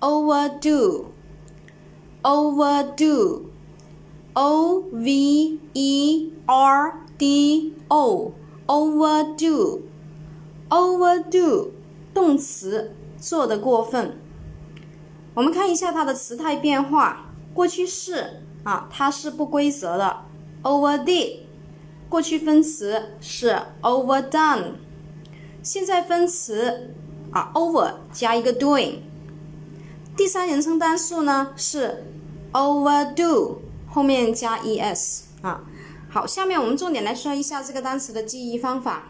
overdo，overdo，o v e r d o，overdo，overdo，动词，做的过分。我们看一下它的词态变化，过去式啊，它是不规则的，overdid，过去分词是 overdone，现在分词啊，over 加一个 doing。 第三人称单数呢是 overdo，后面加 es 啊。好，下面我们重点来说一下这个单词的记忆方法。